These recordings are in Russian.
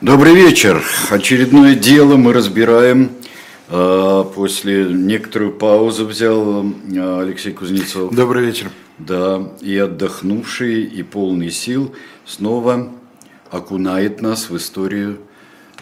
Добрый вечер. Очередное дело мы разбираем. А, после некоторую паузу взял а, Алексей Кузнецов. Добрый вечер. Да, и отдохнувший, и полный сил снова окунает нас в историю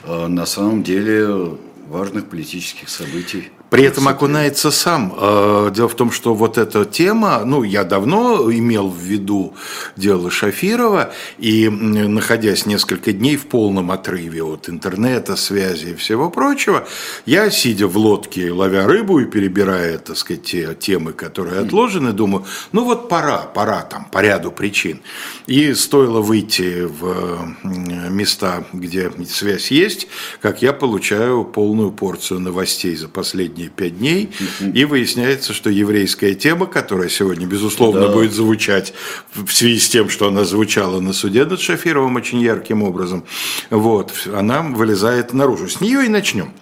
а, на самом деле важных политических событий. При этом окунается сам. Э, дело в том, что вот эта тема, ну, я давно имел в виду дело Шафирова, и находясь несколько дней в полном отрыве от интернета, связи и всего прочего, я, сидя в лодке, ловя рыбу и перебирая, так сказать, те темы, которые отложены, думаю, ну вот пора, пора там, по ряду причин. И стоило выйти в места, где связь есть, как я получаю полную порцию новостей за последние последние пять дней, и выясняется, что еврейская тема, которая сегодня, безусловно, да. будет звучать в связи с тем, что она звучала на суде над Шафировым очень ярким образом, вот, она вылезает наружу. С нее и начнем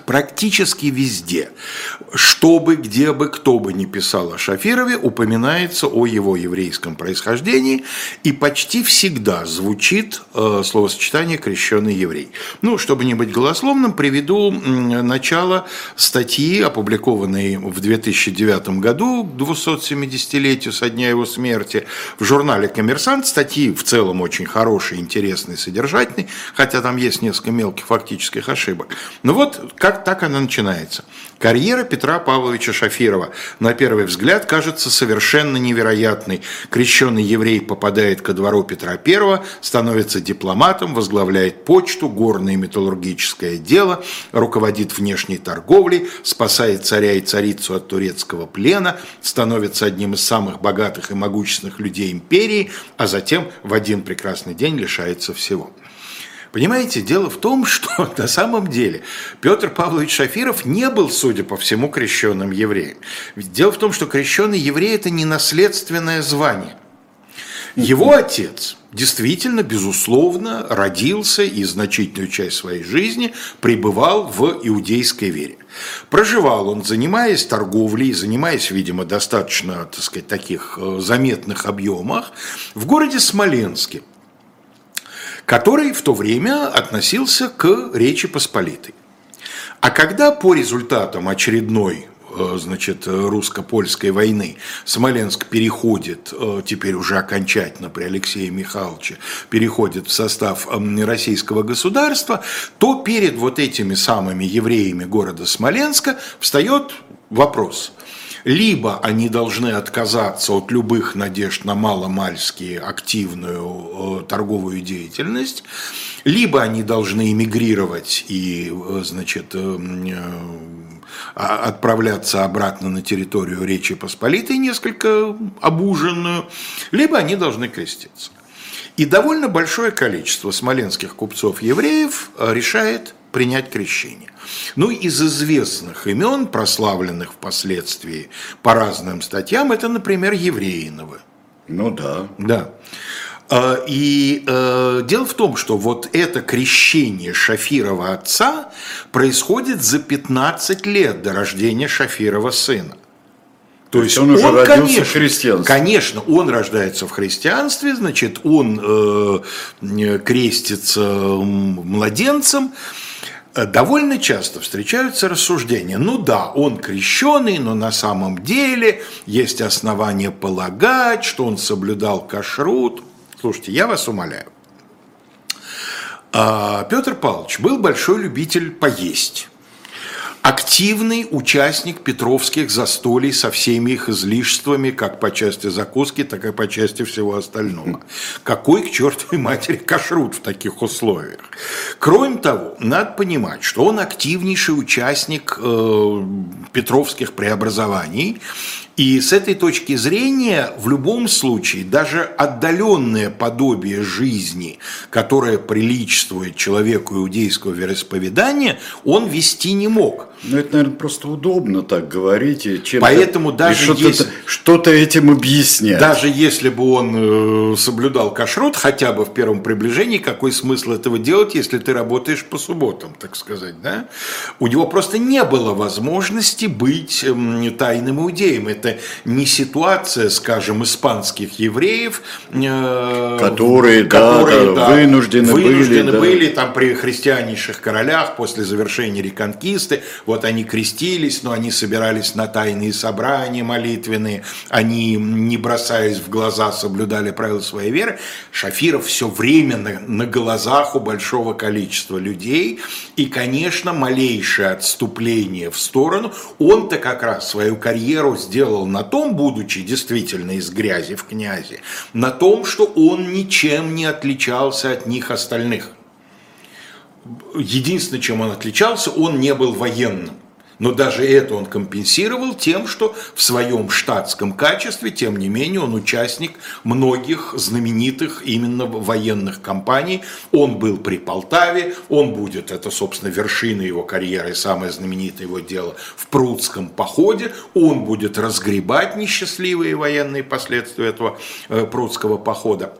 практически везде, что бы, где бы, кто бы ни писал о Шафирове, упоминается о его еврейском происхождении, и почти всегда звучит э, словосочетание «крещенный еврей». Ну, чтобы не быть голословным, приведу начало статьи, опубликованной в 2009 году, к 270-летию со дня его смерти, в журнале «Коммерсант». Статьи в целом очень хорошие, интересные, содержательные, хотя там есть несколько мелких фактических ошибок. Но вот как так она начинается? Карьера Петра Павловича Шафирова, на первый взгляд, кажется совершенно невероятной. Крещенный еврей попадает ко двору Петра I, становится дипломатом, возглавляет почту, горное металлургическое дело, руководит внешней торговлей, спасает царя и царицу от турецкого плена, становится одним из самых богатых и могущественных людей империи, а затем в один прекрасный день лишается всего. Понимаете, дело в том, что на самом деле Петр Павлович Шафиров не был, судя по всему, крещенным евреем. Дело в том, что крещенный еврей – это не наследственное звание. Его отец действительно, безусловно, родился и значительную часть своей жизни пребывал в иудейской вере. Проживал он, занимаясь торговлей, занимаясь, видимо, достаточно, так сказать, таких э, заметных объемах, в городе Смоленске – который в то время относился к Речи Посполитой. А когда по результатам очередной э, значит, русско-польской войны Смоленск переходит, э, теперь уже окончательно при Алексее Михайловиче, переходит в состав российского государства, то перед вот этими самыми евреями города Смоленска встает вопрос – либо они должны отказаться от любых надежд на маломальски активную э, торговую деятельность, либо они должны эмигрировать и, э, значит, э, а, отправляться обратно на территорию Речи Посполитой, несколько обуженную, либо они должны креститься. И довольно большое количество смоленских купцов-евреев решает принять крещение. Ну, из известных имен, прославленных впоследствии по разным статьям, это, например, Евреиновы. Ну да. Да. А, и э, дело в том, что вот это крещение Шафирова отца происходит за 15 лет до рождения Шафирова сына. То есть он, он уже он, родился конечно, в христианстве. Конечно, он рождается в христианстве, значит, он э, крестится младенцем, довольно часто встречаются рассуждения, ну да, он крещеный, но на самом деле есть основания полагать, что он соблюдал кашрут. Слушайте, я вас умоляю. А, Петр Павлович был большой любитель поесть активный участник петровских застолий со всеми их излишествами, как по части закуски, так и по части всего остального. Какой к чертовой матери кашрут в таких условиях? Кроме того, надо понимать, что он активнейший участник э, петровских преобразований, и с этой точки зрения, в любом случае, даже отдаленное подобие жизни, которое приличествует человеку иудейского вероисповедания, он вести не мог. Ну, это, наверное, просто удобно так говорить. Чем Поэтому даже что-то, есть... что-то этим объяснять. Даже если бы он э, соблюдал кашрут хотя бы в первом приближении, какой смысл этого делать, если ты работаешь по субботам, так сказать, да? У него просто не было возможности быть эм, тайным иудеем. Это не ситуация, скажем, испанских евреев, э, которые, которые да, да, вынуждены, вынуждены были, были да. там при христианнейших королях после завершения реконкисты, вот они крестились, но они собирались на тайные собрания молитвенные, они не бросаясь в глаза соблюдали правила своей веры. Шафиров все время на, на глазах у большого количества людей, и, конечно, малейшее отступление в сторону, он-то как раз свою карьеру сделал на том, будучи действительно из грязи в князи, на том, что он ничем не отличался от них остальных. Единственное, чем он отличался, он не был военным. Но даже это он компенсировал тем, что в своем штатском качестве, тем не менее, он участник многих знаменитых именно военных кампаний. Он был при Полтаве, он будет, это, собственно, вершина его карьеры, самое знаменитое его дело в Прудском походе. Он будет разгребать несчастливые военные последствия этого э, Прудского похода.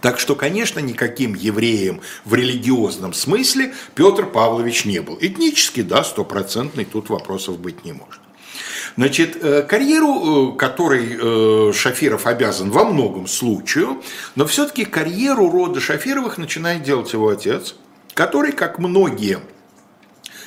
Так что, конечно, никаким евреем в религиозном смысле Петр Павлович не был. Этнически, да, стопроцентный, тут вопросов быть не может. Значит, э, карьеру, э, которой э, Шафиров обязан во многом случаю, но все-таки карьеру рода Шафировых начинает делать его отец, который, как многие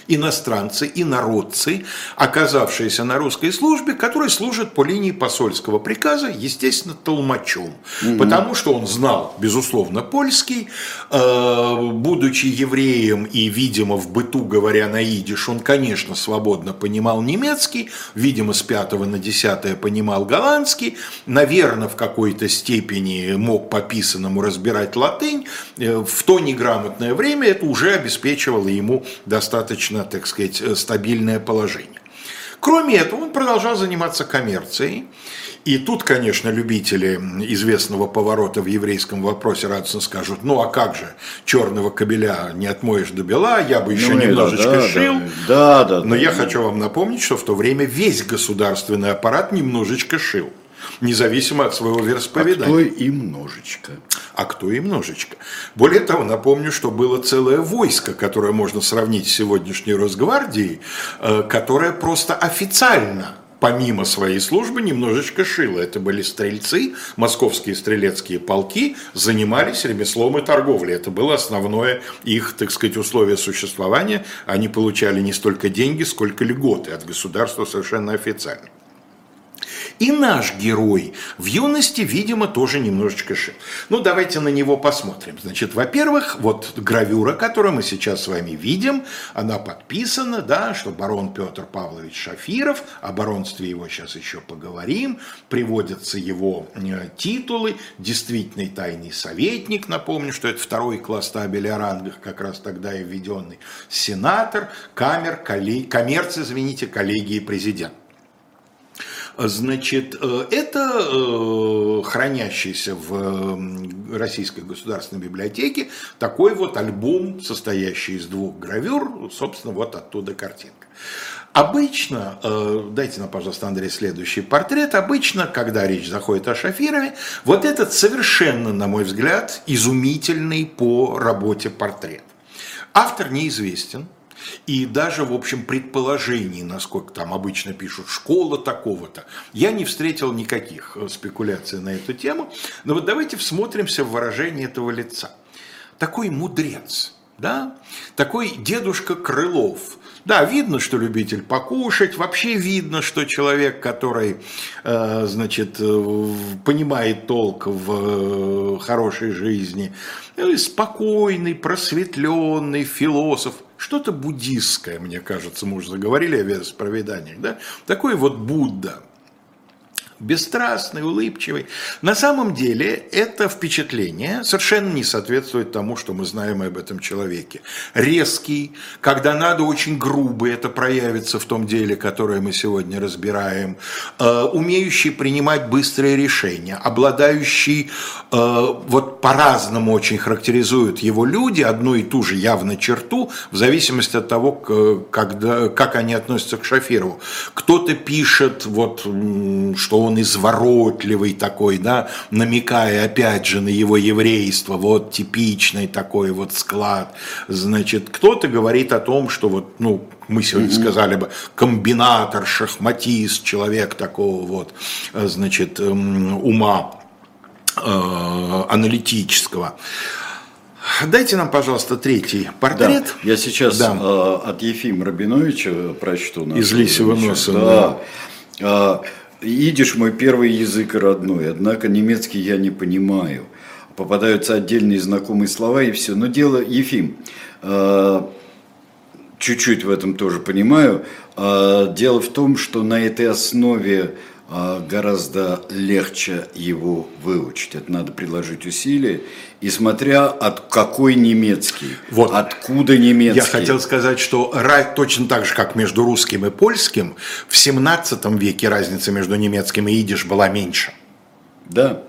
иностранцы, инородцы, оказавшиеся на русской службе, которые служат по линии посольского приказа, естественно, толмачом. Угу. Потому что он знал, безусловно, польский, э, будучи евреем и, видимо, в быту говоря на идиш, он, конечно, свободно понимал немецкий, видимо, с пятого на десятое понимал голландский, наверное, в какой-то степени мог по писанному разбирать латынь. Э, в то неграмотное время это уже обеспечивало ему достаточно достаточно, так сказать, э, стабильное положение. Кроме этого, он продолжал заниматься коммерцией. И тут, конечно, любители известного поворота в еврейском вопросе радостно скажут, ну а как же, черного кабеля не отмоешь до бела, я бы еще ну, немножечко да, шил. Да, да, Но да, я да. хочу вам напомнить, что в то время весь государственный аппарат немножечко шил независимо от своего вероисповедания. А кто и множечко. А кто и множечко. Более того, напомню, что было целое войско, которое можно сравнить с сегодняшней Росгвардией, э, которое просто официально помимо своей службы немножечко шило. Это были стрельцы, московские стрелецкие полки занимались ремеслом и торговлей. Это было основное их, так сказать, условие существования. Они получали не столько деньги, сколько льготы от государства совершенно официально. И наш герой в юности, видимо, тоже немножечко шил. Ну, давайте на него посмотрим. Значит, во-первых, вот гравюра, которую мы сейчас с вами видим, она подписана, да, что барон Петр Павлович Шафиров, о баронстве его сейчас еще поговорим, приводятся его э, титулы, действительный тайный советник, напомню, что это второй класс табели о рангах, как раз тогда и введенный, сенатор, камер, коллег, коммерц, извините, коллегии президент. Значит, э, это э, хранящийся в Российской государственной библиотеке такой вот альбом, состоящий из двух гравюр, собственно, вот оттуда картинка. Обычно, э, дайте нам, пожалуйста, Андрей, следующий портрет. Обычно, когда речь заходит о Шафирове, вот этот совершенно, на мой взгляд, изумительный по работе портрет. Автор неизвестен, и даже, в общем, предположений, насколько там обычно пишут, школа такого-то, я не встретил никаких э, спекуляций на эту тему. Но вот давайте всмотримся в выражение этого лица. Такой мудрец, да? такой дедушка Крылов, да, видно, что любитель покушать, вообще видно, что человек, который, э, значит, э, понимает толк в хорошей жизни, спокойный, просветленный философ – что-то буддистское, мне кажется, мы уже заговорили о вероисповеданиях, да? Такой вот Будда – бесстрастный, улыбчивый. На самом деле это впечатление совершенно не соответствует тому, что мы знаем об этом человеке. Резкий, когда надо очень грубый, это проявится в том деле, которое мы сегодня разбираем, э, умеющий принимать быстрые решения, обладающий, э, вот по-разному очень характеризуют его люди, одну и ту же явно черту, в зависимости от того, когда, как они относятся к Шафирову. Кто-то пишет, вот, что он он изворотливый такой, да, намекая опять же на его еврейство, вот типичный такой вот склад. Значит, кто-то говорит о том, что вот, ну, мы сегодня mm-hmm. сказали бы, комбинатор, шахматист, человек такого вот, значит, эм, ума э, аналитического. Дайте нам, пожалуйста, третий портрет. Да, я сейчас да. э, от Ефима Рабиновича прочту. Из Лисего носа. Да. да. Идиш мой первый язык родной, однако немецкий я не понимаю. Попадаются отдельные знакомые слова и все. Но дело, Ефим, э, чуть-чуть в этом тоже понимаю. Э, дело в том, что на этой основе гораздо легче его выучить. Это надо приложить усилия. И смотря от какой немецкий, вот. откуда немецкий. Я хотел сказать, что точно так же, как между русским и польским, в 17 веке разница между немецким и идиш была меньше. Да.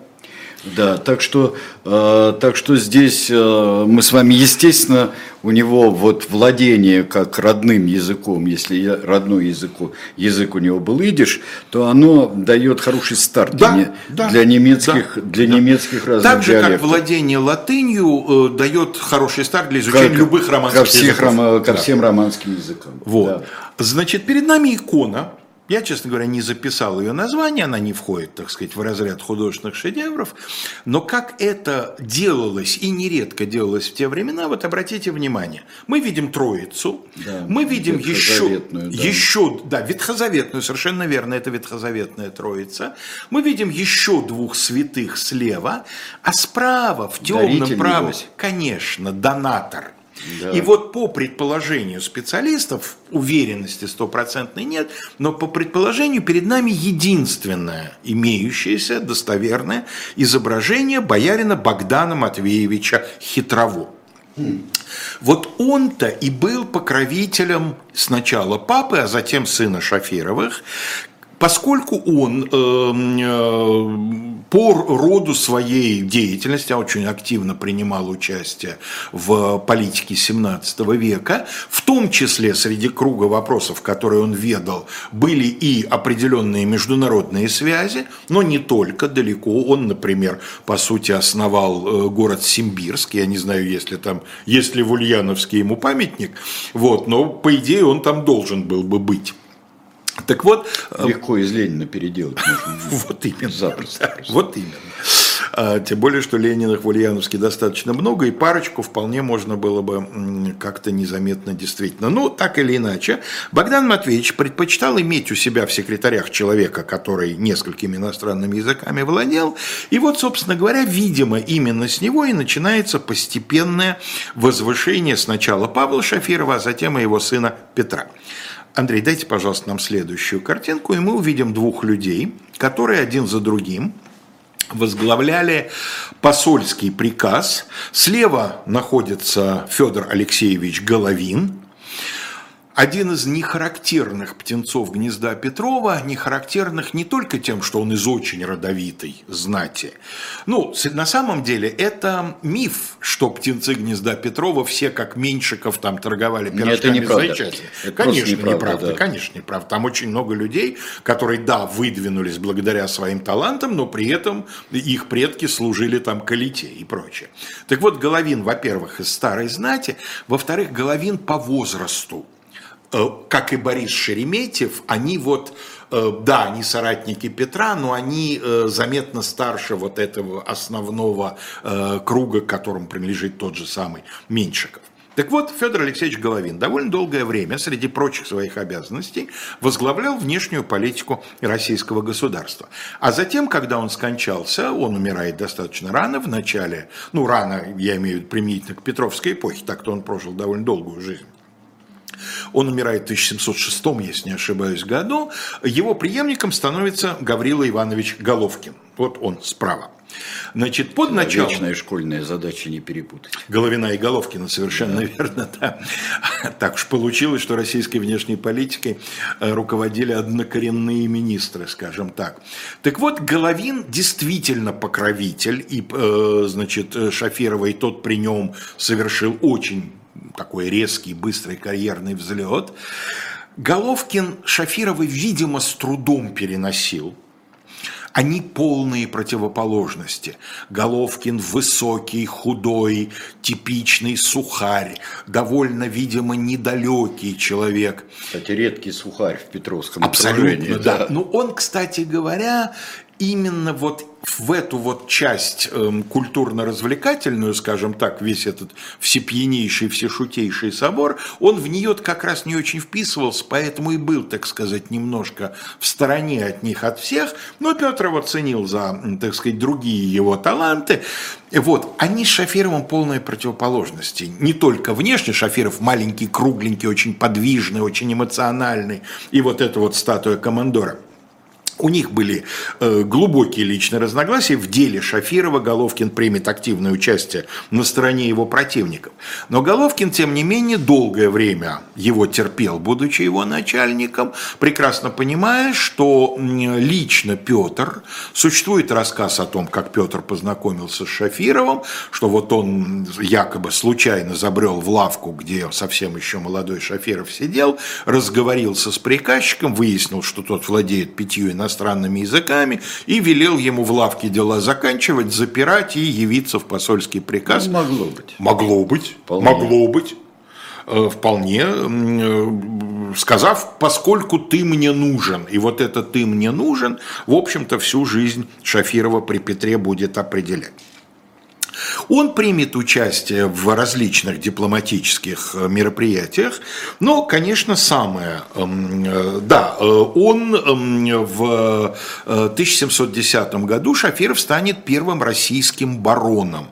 Да, так что, э, так что здесь э, мы с вами, естественно, у него вот владение как родным языком, если родной языку, язык у него был идиш, то оно дает хороший старт да, для, да, для немецких, да, для да. немецких разных Так же, диалектов. как владение латынью э, дает хороший старт для изучения как, любых романских ко всех, языков. Ко да. всем романским языкам. Вот. Да. Значит, перед нами икона, я, честно говоря, не записал ее название, она не входит, так сказать, в разряд художественных шедевров, но как это делалось и нередко делалось в те времена, вот обратите внимание, мы видим Троицу, да, мы видим еще, да. еще, да, ветхозаветную, совершенно верно, это ветхозаветная Троица, мы видим еще двух святых слева, а справа, в темном правом, конечно, донатор – да. И вот по предположению специалистов, уверенности стопроцентной нет, но по предположению перед нами единственное имеющееся достоверное изображение боярина Богдана Матвеевича Хитрово. Вот он-то и был покровителем сначала папы, а затем сына Шафировых, поскольку он э, э, по роду своей деятельности а очень активно принимал участие в политике 17 века, в том числе среди круга вопросов, которые он ведал, были и определенные международные связи, но не только, далеко. Он, например, по сути основал э, город Симбирск, я не знаю, есть ли там, есть ли в Ульяновске ему памятник, вот, но по идее он там должен был бы быть. Так вот... Э, Легко из Ленина переделать можно. Вот именно. Запросто. Вот именно. А, тем более, что Лениных в Ульяновске достаточно много, и парочку вполне можно было бы как-то незаметно действительно. Ну, так или иначе, Богдан Матвеевич предпочитал иметь у себя в секретарях человека, который несколькими иностранными языками владел. И вот, собственно говоря, видимо, именно с него и начинается постепенное возвышение сначала Павла Шафирова, а затем и его сына Петра. Андрей, дайте, пожалуйста, нам следующую картинку, и мы увидим двух людей, которые один за другим возглавляли посольский приказ. Слева находится Федор Алексеевич Головин, один из нехарактерных птенцов гнезда Петрова, нехарактерных не только тем, что он из очень родовитой знати. Ну, на самом деле, это миф, что птенцы гнезда Петрова все как Меньшиков там торговали пирожками это неправда. Это конечно, неправда, неправда да. конечно, неправда. Там очень много людей, которые, да, выдвинулись благодаря своим талантам, но при этом их предки служили там калите и прочее. Так вот, Головин, во-первых, из старой знати, во-вторых, Головин по возрасту как и Борис Шереметьев, они вот, э, да, они соратники Петра, но они э, заметно старше вот этого основного круга, к которому принадлежит тот же самый Меньшиков. Так вот, Федор Алексеевич Головин довольно долгое время, среди прочих своих обязанностей, возглавлял внешнюю политику российского государства. А затем, когда он скончался, он умирает достаточно рано, в начале, ну, рано, я имею в виду применительно к Петровской эпохе, так-то он прожил довольно долгую жизнь. Он умирает в 1706, если не ошибаюсь, году. Его преемником становится Гаврила Иванович Головкин. Вот он справа. Значит, под началом... Вечная школьная задача не перепутать. Головина и Головкина, совершенно да. верно, да. Так уж получилось, что российской внешней политикой э, руководили однокоренные министры, скажем так. Так вот, Головин действительно покровитель, и, э, значит, Шафирова и тот при нем совершил очень такой резкий, быстрый карьерный взлет. Головкин Шафировой, видимо, с трудом переносил. Они полные противоположности. Головкин высокий, худой, типичный сухарь, довольно, видимо, недалекий человек. Кстати, редкий сухарь в Петровском Абсолютно, да. да. Ну, он, кстати говоря, именно вот в эту вот часть э, культурно-развлекательную, скажем так, весь этот всепьянейший, всешутейший собор, он в нее как раз не очень вписывался, поэтому и был, так сказать, немножко в стороне от них, от всех, но Петр его ценил за, так сказать, другие его таланты. Вот, они с Шафировым полные противоположности. Не только внешне, Шафиров маленький, кругленький, очень подвижный, очень эмоциональный, и вот эта вот статуя командора – у них были э, глубокие личные разногласия. В деле Шафирова Головкин примет активное участие на стороне его противников. Но Головкин, тем не менее, долгое время его терпел, будучи его начальником, прекрасно понимая, что лично Петр, существует рассказ о том, как Петр познакомился с Шафировым, что вот он якобы случайно забрел в лавку, где совсем еще молодой Шафиров сидел, разговорился с приказчиком, выяснил, что тот владеет пятью иностранными языками и велел ему в лавке дела заканчивать, запирать и явиться в посольский приказ. Ну, могло быть. Могло быть. Вполне. Могло быть. Э, вполне, э, сказав, поскольку ты мне нужен, и вот это ты мне нужен, в общем-то, всю жизнь Шафирова при Петре будет определять. Он примет участие в различных дипломатических э, мероприятиях, но, конечно, самое, эм, э, да, э, он эм, в 1710 году Шафиров станет первым российским бароном.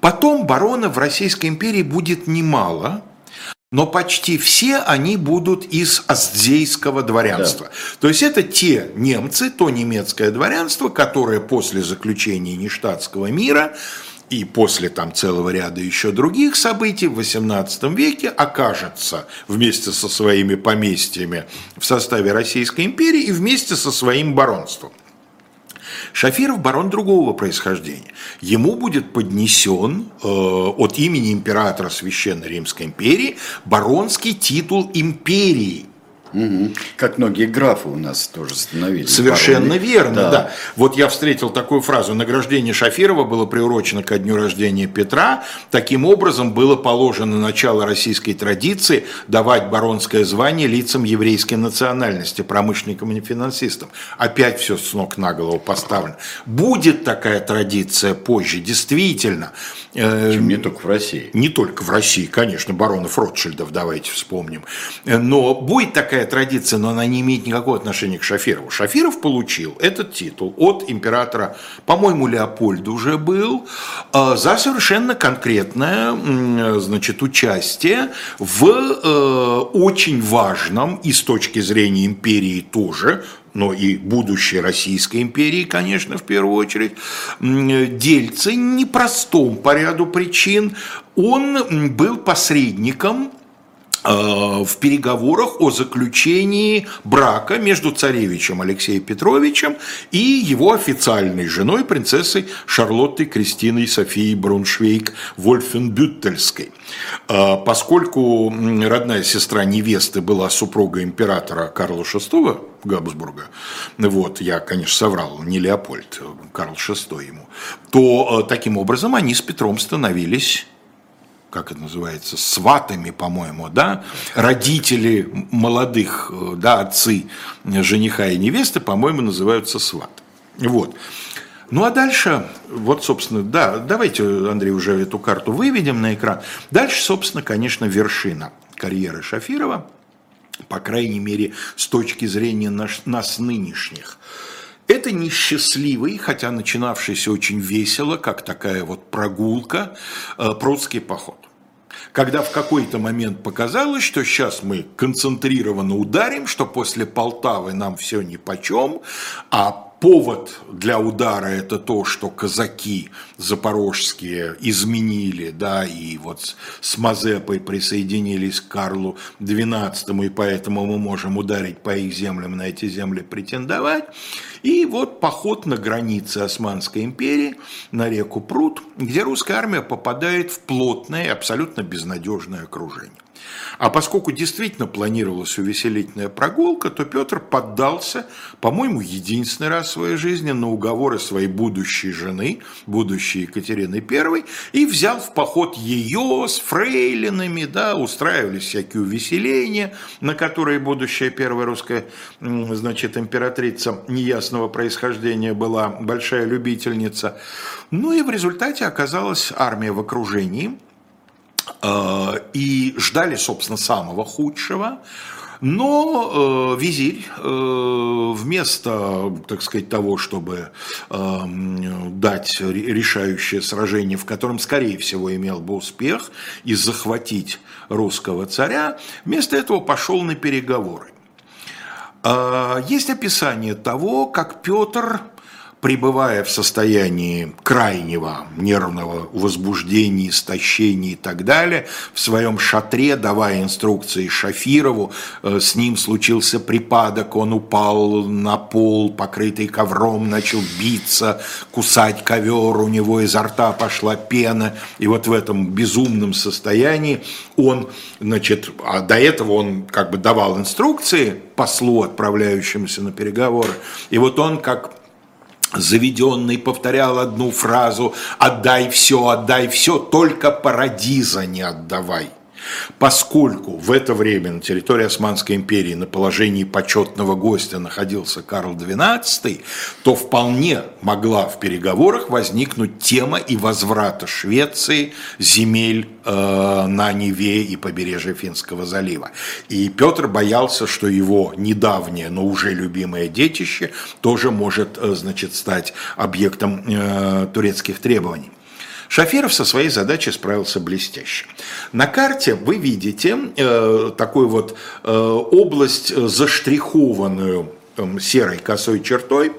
Потом баронов в Российской империи будет немало, но почти все они будут из астзейского дворянства. Да. То есть это те немцы, то немецкое дворянство, которое после заключения нештатского мира и после там целого ряда еще других событий в XVIII веке окажется вместе со своими поместьями в составе Российской империи и вместе со своим баронством. Шафиров барон другого происхождения. Ему будет поднесен э, от имени императора Священной Римской империи баронский титул империи – Угу. Как многие графы у нас тоже становились. Совершенно бароны. верно, да. да. Вот я встретил такую фразу. Награждение Шафирова было приурочено ко дню рождения Петра. Таким образом было положено начало российской традиции давать баронское звание лицам еврейской национальности, промышленникам и финансистам. Опять все с ног на голову поставлено. Будет такая традиция позже, действительно. Причем не только в России. Не только в России, конечно, баронов Ротшильдов давайте вспомним. Но будет такая такая традиция, но она не имеет никакого отношения к Шафирову. Шафиров получил этот титул от императора, по-моему, Леопольда уже был, э, за совершенно конкретное значит, участие в э, очень важном и с точки зрения империи тоже, но и будущей Российской империи, конечно, в первую очередь, дельце непростом по ряду причин. Он был посредником в переговорах о заключении брака между царевичем Алексеем Петровичем и его официальной женой, принцессой Шарлоттой Кристиной Софией Бруншвейк Вольфенбюттельской. Э, поскольку родная сестра невесты была супруга императора Карла VI Габсбурга, вот, я, конечно, соврал, не Леопольд, Карл VI ему, то э, таким образом они с Петром становились как это называется, сватами, по-моему, да, родители молодых, э, да, отцы жениха и невесты, по-моему, называются сват. Вот. Ну а дальше, вот, собственно, да, давайте, Андрей, уже эту карту выведем на экран. Дальше, собственно, конечно, вершина карьеры Шафирова, по крайней мере, с точки зрения наш, нас нынешних. Это несчастливый, хотя начинавшийся очень весело, как такая вот прогулка, э, прудский поход. Когда в какой-то момент показалось, что сейчас мы концентрированно ударим, что после Полтавы нам все нипочем, а повод для удара это то, что казаки запорожские изменили, да, и вот с Мазепой присоединились к Карлу XII, и поэтому мы можем ударить по их землям, на эти земли претендовать. И вот поход на границе Османской империи, на реку Пруд, где русская армия попадает в плотное, абсолютно безнадежное окружение. А поскольку действительно планировалась увеселительная прогулка, то Петр поддался, по-моему, единственный раз в своей жизни на уговоры своей будущей жены, будущей Екатерины I, и взял в поход ее с фрейлинами, да, устраивались всякие увеселения, на которые будущая первая русская, значит, императрица неясного происхождения была большая любительница. Ну и в результате оказалась армия в окружении, и ждали, собственно, самого худшего. Но э, визирь э, вместо, так сказать, того, чтобы э, дать решающее сражение, в котором, скорее всего, имел бы успех и захватить русского царя, вместо этого пошел на переговоры. Э, есть описание того, как Петр пребывая в состоянии крайнего нервного возбуждения, истощения и так далее, в своем шатре, давая инструкции Шафирову, э, с ним случился припадок, он упал на пол, покрытый ковром, начал биться, кусать ковер, у него изо рта пошла пена, и вот в этом безумном состоянии он, значит, а до этого он как бы давал инструкции послу, отправляющемуся на переговоры, и вот он как заведенный повторял одну фразу «отдай все, отдай все, только парадиза не отдавай». Поскольку в это время на территории Османской империи на положении почетного гостя находился Карл XII, то вполне могла в переговорах возникнуть тема и возврата Швеции земель э, на Неве и побережье Финского залива. И Петр боялся, что его недавнее, но уже любимое детище тоже может э, значит, стать объектом э, турецких требований. Шафиров со своей задачей справился блестяще. На карте вы видите э, такую вот э, область, э, заштрихованную э, серой косой чертой,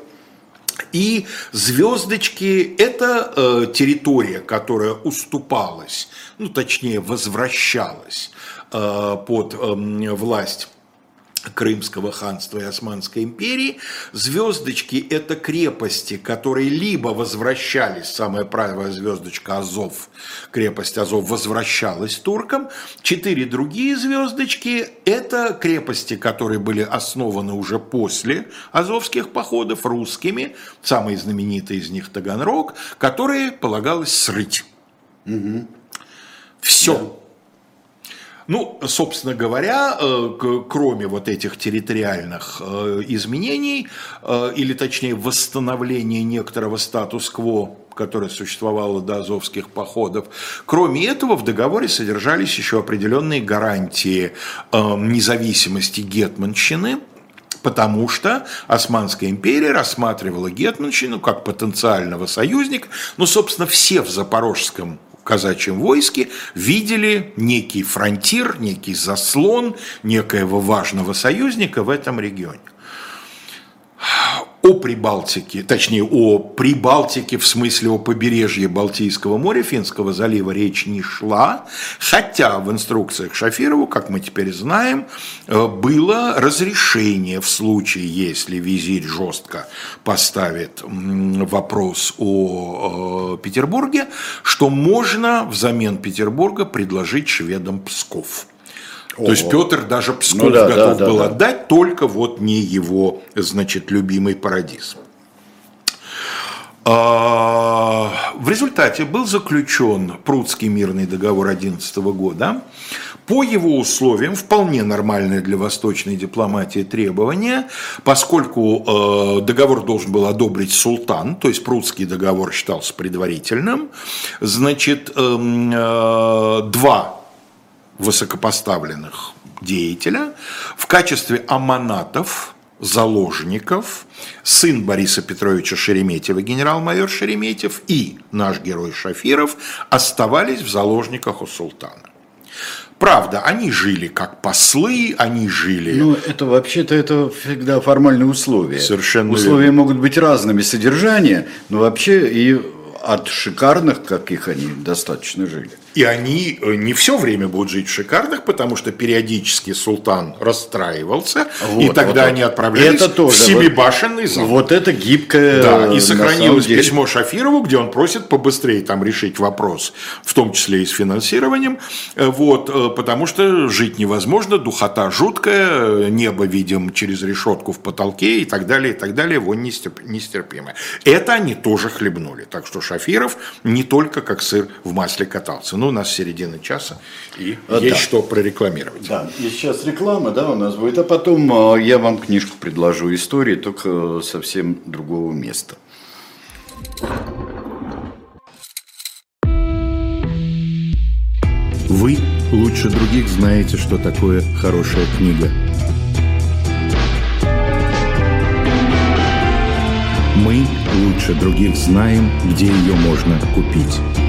и звездочки – это э, территория, которая уступалась, ну точнее возвращалась э, под э, власть Крымского ханства и Османской империи. Звездочки – это крепости, которые либо возвращались, самая правая звездочка Азов, крепость Азов возвращалась туркам. Четыре другие звездочки – это крепости, которые были основаны уже после азовских походов русскими, самые знаменитые из них Таганрог, которые полагалось срыть. Угу. Все. Да. Ну, собственно говоря, э, кроме вот этих территориальных э, изменений, э, или точнее восстановления некоторого статус-кво, которое существовало до азовских походов. Кроме этого, в договоре содержались еще определенные гарантии независимости гетманщины, потому что Османская империя рассматривала Гетманщину как потенциального союзника, ну, собственно, все в Запорожском казачьем войске видели некий фронтир, некий заслон некоего важного союзника в этом регионе о Прибалтике, точнее о Прибалтике в смысле о побережье Балтийского моря, Финского залива речь не шла, хотя в инструкциях Шафирову, как мы теперь знаем, э, было разрешение в случае, если визирь жестко поставит вопрос о э, Петербурге, что можно взамен Петербурга предложить шведам Псков. То есть Петр даже Псков ну, да, готов да, был да, отдать, только вот не его, значит, любимый парадиз. А, в результате был заключен Прудский мирный договор 11 года. По его условиям, вполне нормальное для восточной дипломатии требование, поскольку э, договор должен был одобрить султан, то есть Прудский договор считался предварительным, значит, эм, э, два высокопоставленных деятеля в качестве аманатов, заложников, сын Бориса Петровича Шереметьева, генерал-майор Шереметьев и наш герой Шафиров оставались в заложниках у султана. Правда, они жили как послы, они жили... Ну, это вообще-то это всегда формальные условия. Совершенно Условия верно. могут быть разными содержания, но вообще и от шикарных, каких они достаточно жили. И они э, не все время будут жить в шикарных, потому что периодически султан расстраивался, вот, и тогда вот, они отправлялись это тоже, в семибашенный зал. Вот это гибкое. Да, и сохранилось письмо Шафирову, где он просит побыстрее там решить вопрос, в том числе и с финансированием, э, вот, э, потому что жить невозможно, духота жуткая, небо видим через решетку в потолке и так далее, и так далее, вонь нестерпимая. Это они тоже хлебнули, так что Шафиров не только как сыр в масле катался. Ну, у нас середина часа, и а, есть да. что прорекламировать. Да, и сейчас реклама, да, у нас будет, а потом а, я вам книжку предложу истории, только совсем другого места. Вы лучше других знаете, что такое хорошая книга. Мы лучше других знаем, где ее можно купить.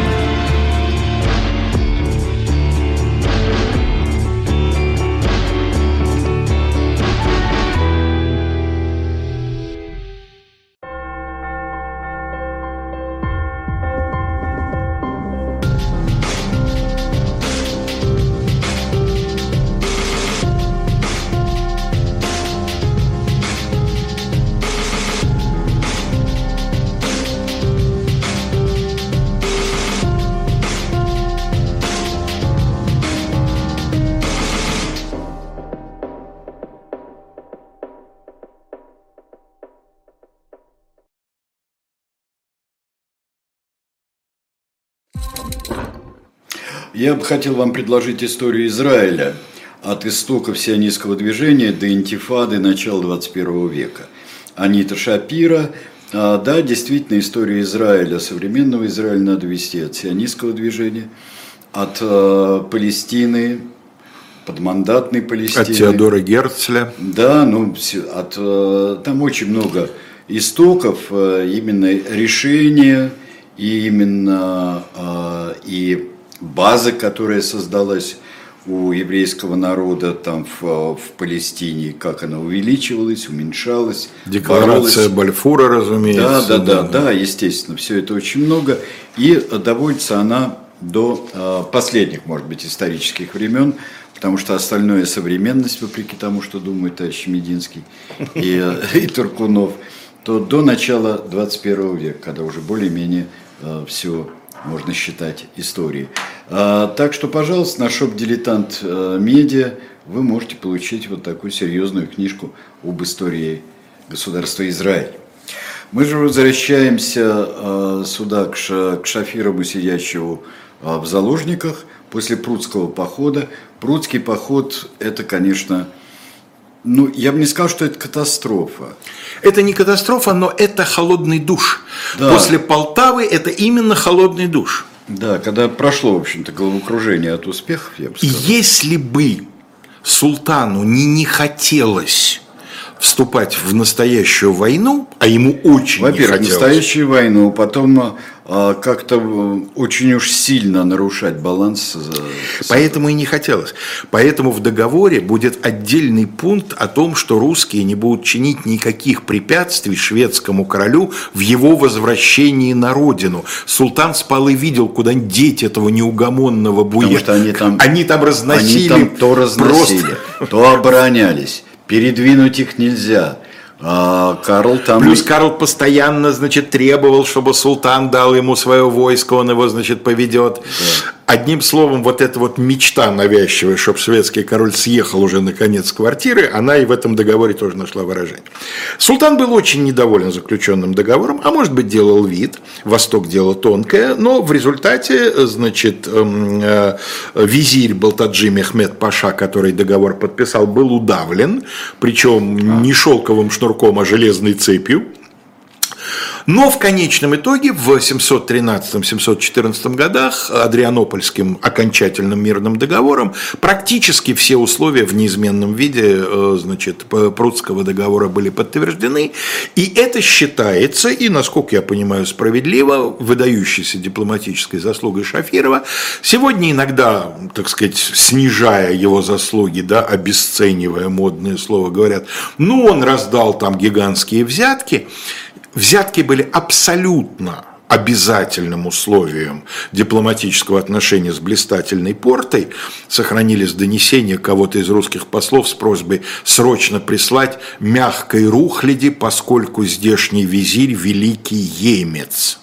Я бы хотел вам предложить историю Израиля от истоков сионистского движения до интифады начала 21 века. Анита Шапира, а, да, действительно, история Израиля, современного Израиля надо вести от сионистского движения, от э, Палестины, подмандатной Палестины. От Теодора Герцля. Да, ну, от, э, там очень много истоков, именно решения, и именно и база, которая создалась у еврейского народа там в, в Палестине, как она увеличивалась, уменьшалась. Декларация боролась. Бальфура, разумеется. Да, да, да, да, да, естественно, все это очень много. И доводится она до э, последних, может быть, исторических времен, потому что остальное современность, вопреки тому, что думает товарищ Мединский и, э, и Туркунов, то до начала 21 века, когда уже более-менее э, все можно считать, истории. А, так что, пожалуйста, на шоп «Дилетант э, Медиа» вы можете получить вот такую серьезную книжку об истории государства Израиль. Мы же возвращаемся э, сюда к, к Шафирову, сидящему э, в заложниках после Прудского похода. Прудский поход – это, конечно, ну, я бы не сказал, что это катастрофа. Это не катастрофа, но это холодный душ. Да. После Полтавы это именно холодный душ. Да, когда прошло, в общем-то, головокружение от успехов, я бы сказал. Если бы султану не, не хотелось вступать в настоящую войну, а ему очень Во-первых, не хотелось. настоящую войну, потом а, как-то очень уж сильно нарушать баланс. Поэтому и не хотелось. Поэтому в договоре будет отдельный пункт о том, что русские не будут чинить никаких препятствий шведскому королю в его возвращении на родину. Султан спал и видел, куда деть этого неугомонного буя. Потому что они там, они там разносили. Они там то разносили, просто... то оборонялись. Передвинуть их нельзя. А Карл там... Плюс Карл постоянно, значит, требовал, чтобы султан дал ему свое войско, он его, значит, поведет. Да. Одним словом, вот эта вот мечта навязчивая, чтобы шведский король съехал уже наконец с квартиры, она и в этом договоре тоже нашла выражение. Султан был очень недоволен заключенным договором, а может быть делал вид, Восток дело тонкое, но в результате, значит, эм, э, визирь Балтаджи Мехмед Паша, который договор подписал, был удавлен, причем не шелковым шнурком, а железной цепью. Но в конечном итоге в 713-714 годах Адрианопольским окончательным мирным договором практически все условия в неизменном виде э, значит, Прудского договора были подтверждены. И это считается, и, насколько я понимаю, справедливо, выдающейся дипломатической заслугой Шафирова. Сегодня иногда, так сказать, снижая его заслуги, да, обесценивая модное слово, говорят, ну, он раздал там гигантские взятки взятки были абсолютно обязательным условием дипломатического отношения с блистательной портой, сохранились донесения кого-то из русских послов с просьбой срочно прислать мягкой рухляди, поскольку здешний визирь – великий емец.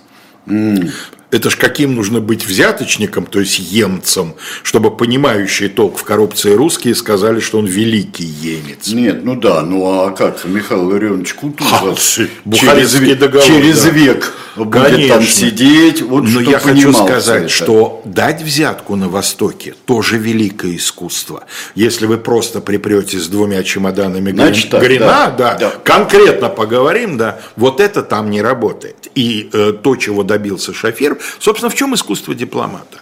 Mm. Это ж каким нужно быть взяточником, то есть емцем, чтобы понимающие толк в коррупции русские сказали, что он великий емец. Нет, ну да, ну а как Михаил Ларионович Кутузов через, договор, через да. век будет Конечно. там сидеть. Вот Но я хочу сказать, это. что дать взятку на Востоке тоже великое искусство. Если вы просто припрете с двумя чемоданами Значит, Грина, да, да, да, конкретно поговорим, да, вот это там не работает. И э, то, чего добился Шафир, Собственно, в чем искусство дипломата?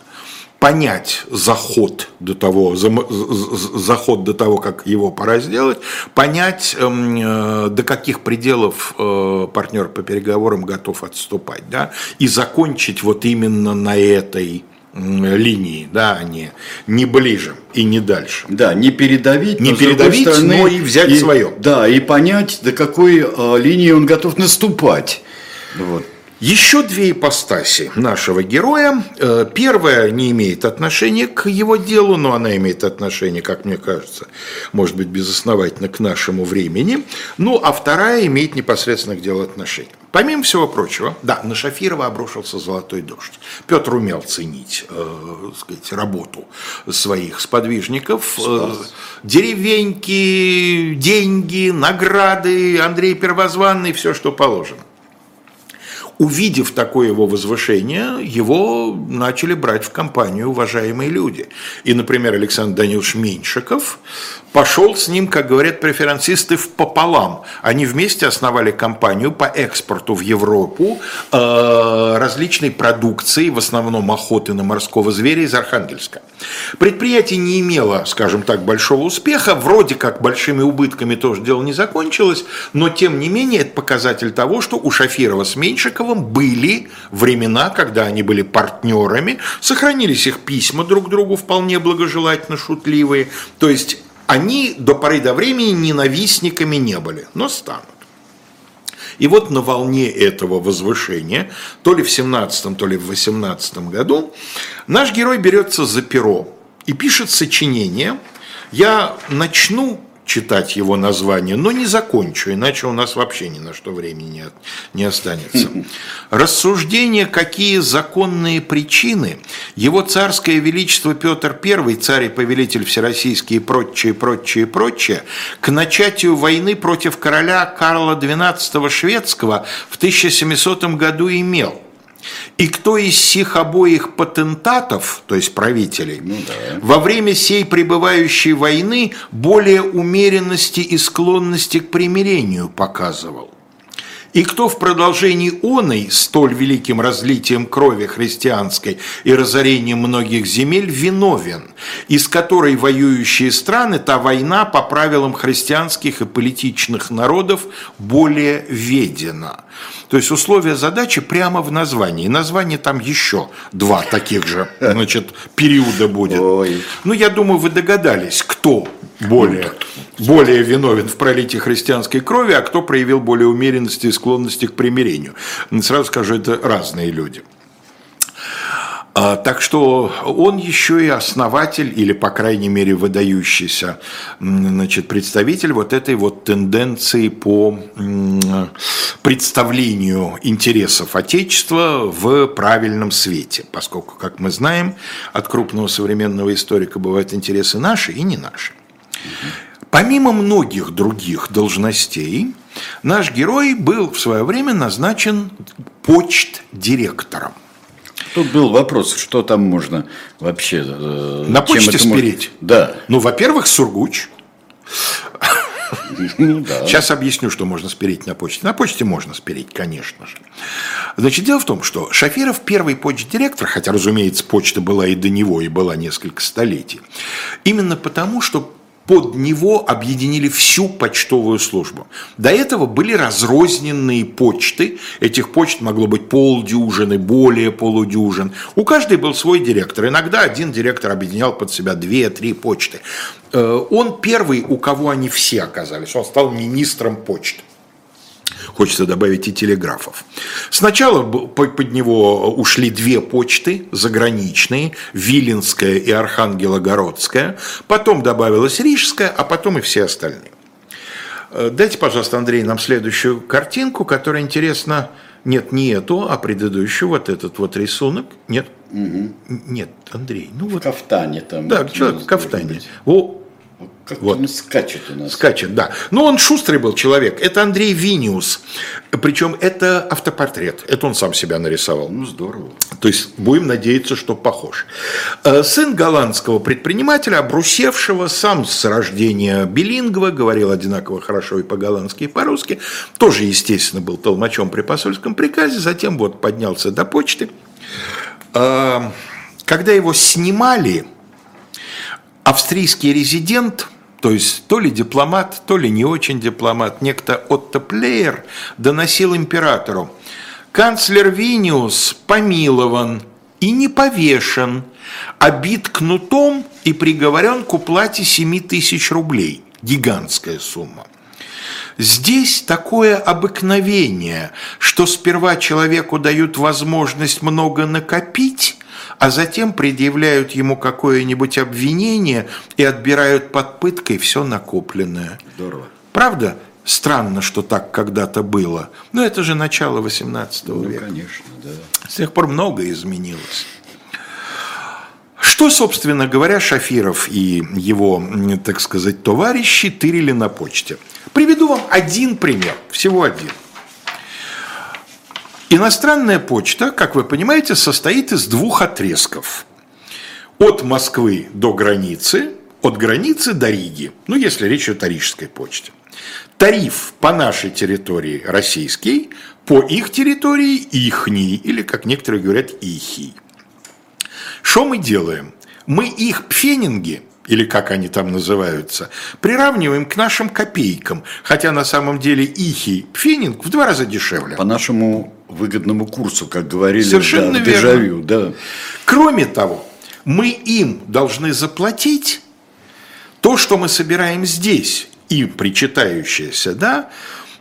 Понять заход до того, заход до того, как его пора сделать, понять, эм, э, до каких пределов э, партнер по переговорам готов отступать, да, и закончить вот именно на этой линии, да, а не, не ближе и не дальше. Да, не передавить, не передавить, стороны, но и взять и, свое. Да, и понять, до какой э, линии он готов наступать. Вот. Еще две ипостаси нашего героя. Э, первая не имеет отношения к его делу, но она имеет отношение, как мне кажется, может быть, безосновательно к нашему времени. Ну, а вторая имеет непосредственно к делу отношение. Помимо всего прочего, да, на Шафирова обрушился золотой дождь. Петр умел ценить э, сказать, работу своих сподвижников. Э, деревеньки, деньги, награды, Андрей Первозванный, все, что положено увидев такое его возвышение, его начали брать в компанию уважаемые люди. И, например, Александр Данилович Меньшиков пошел с ним, как говорят преферансисты, в пополам. Они вместе основали компанию по экспорту в Европу э, различной продукции, в основном охоты на морского зверя из Архангельска. Предприятие не имело, скажем так, большого успеха, вроде как большими убытками тоже дело не закончилось, но тем не менее это показатель того, что у Шафирова с Меньшиковым были времена, когда они были партнерами, сохранились их письма друг другу вполне благожелательно шутливые, то есть они до поры до времени ненавистниками не были, но станут. И вот на волне этого возвышения, то ли в 17 то ли в 18 году, наш герой берется за перо и пишет сочинение. Я начну читать его название, но не закончу, иначе у нас вообще ни на что времени не, не останется. Рассуждение, какие законные причины его царское величество Петр I, царь и повелитель всероссийский и прочее, прочее, прочее, к начатию войны против короля Карла XII шведского в 1700 году имел – и кто из сих обоих патентатов, то есть правителей, ну, да. во время сей пребывающей войны более умеренности и склонности к примирению показывал? И кто в продолжении оной, столь великим разлитием крови христианской и разорением многих земель, виновен, из которой воюющие страны та война по правилам христианских и политичных народов более ведена. То есть условия задачи прямо в названии. И название там еще два таких же значит, периода будет. Ой. Ну, я думаю, вы догадались, кто более, более виновен в пролитии христианской крови, а кто проявил более умеренности и склонности к примирению. Сразу скажу, это разные люди. А, так что он еще и основатель, или, по крайней мере, выдающийся значит, представитель вот этой вот тенденции по представлению интересов Отечества в правильном свете, поскольку, как мы знаем, от крупного современного историка бывают интересы наши и не наши. Помимо многих других должностей, наш герой был в свое время назначен почт-директором. Тут был вопрос, что там можно вообще... Э, На почте спереть? Может... Да. Ну, во-первых, Сургуч. Ну Сейчас объясню, что можно спереть на почте. На почте можно спереть, конечно же. Значит, дело в том, что Шафиров первый почт-директор, хотя, разумеется, почта была и до него, и была несколько столетий, именно потому, что под него объединили всю почтовую службу. До этого были разрозненные почты. Этих почт могло быть полдюжины, более полудюжин. У каждой был свой директор. Иногда один директор объединял под себя две-три почты. Э, он первый, у кого они все оказались. Он стал министром почты хочется добавить и телеграфов. Сначала под него ушли две почты заграничные, Виленская и Архангелогородская, потом добавилась Рижская, а потом и все остальные. Э, дайте, пожалуйста, Андрей, нам следующую картинку, которая интересна. Нет, не эту, а предыдущую, вот этот вот рисунок. Нет, угу. нет, Андрей. Ну в вот. кафтане там. Да, человек в кафтане. О, как вот. он скачет у нас. Скачет, да. Но он шустрый был человек. Это Андрей Виниус. Причем это автопортрет. Это он сам себя нарисовал. Ну, здорово. То есть будем надеяться, что похож. Э, сын голландского предпринимателя, обрусевшего, сам с рождения билингва, говорил одинаково хорошо и по-голландски, и по-русски. Тоже, естественно, был толмачом при посольском приказе. Затем вот поднялся до почты. Э, когда его снимали, австрийский резидент – то есть то ли дипломат, то ли не очень дипломат, некто Отто Плеер доносил императору, канцлер Виниус помилован и не повешен, а бит кнутом и приговорен к уплате 7 тысяч рублей. Гигантская сумма. Здесь такое обыкновение, что сперва человеку дают возможность много накопить, а затем предъявляют ему какое-нибудь обвинение и отбирают под пыткой все накопленное. Здорово. Правда? Странно, что так когда-то было. Но это же начало XVIII ну, века. конечно, да. С тех пор многое изменилось. Что, собственно говоря, Шафиров и его, так сказать, товарищи тырили на почте? Приведу вам один пример, всего один – Иностранная почта, как вы понимаете, состоит из двух отрезков. От Москвы до границы, от границы до Риги, ну, если речь идет о рижской почте. Тариф по нашей территории российский, по их территории ихний, или, как некоторые говорят, ихий. Что мы делаем? Мы их пфенинги – или как они там называются, приравниваем к нашим копейкам, хотя на самом деле ихий пфенинг в два раза дешевле. По нашему выгодному курсу, как говорили Совершенно да, в дежавю. Да. Кроме того, мы им должны заплатить то, что мы собираем здесь, им причитающееся, да,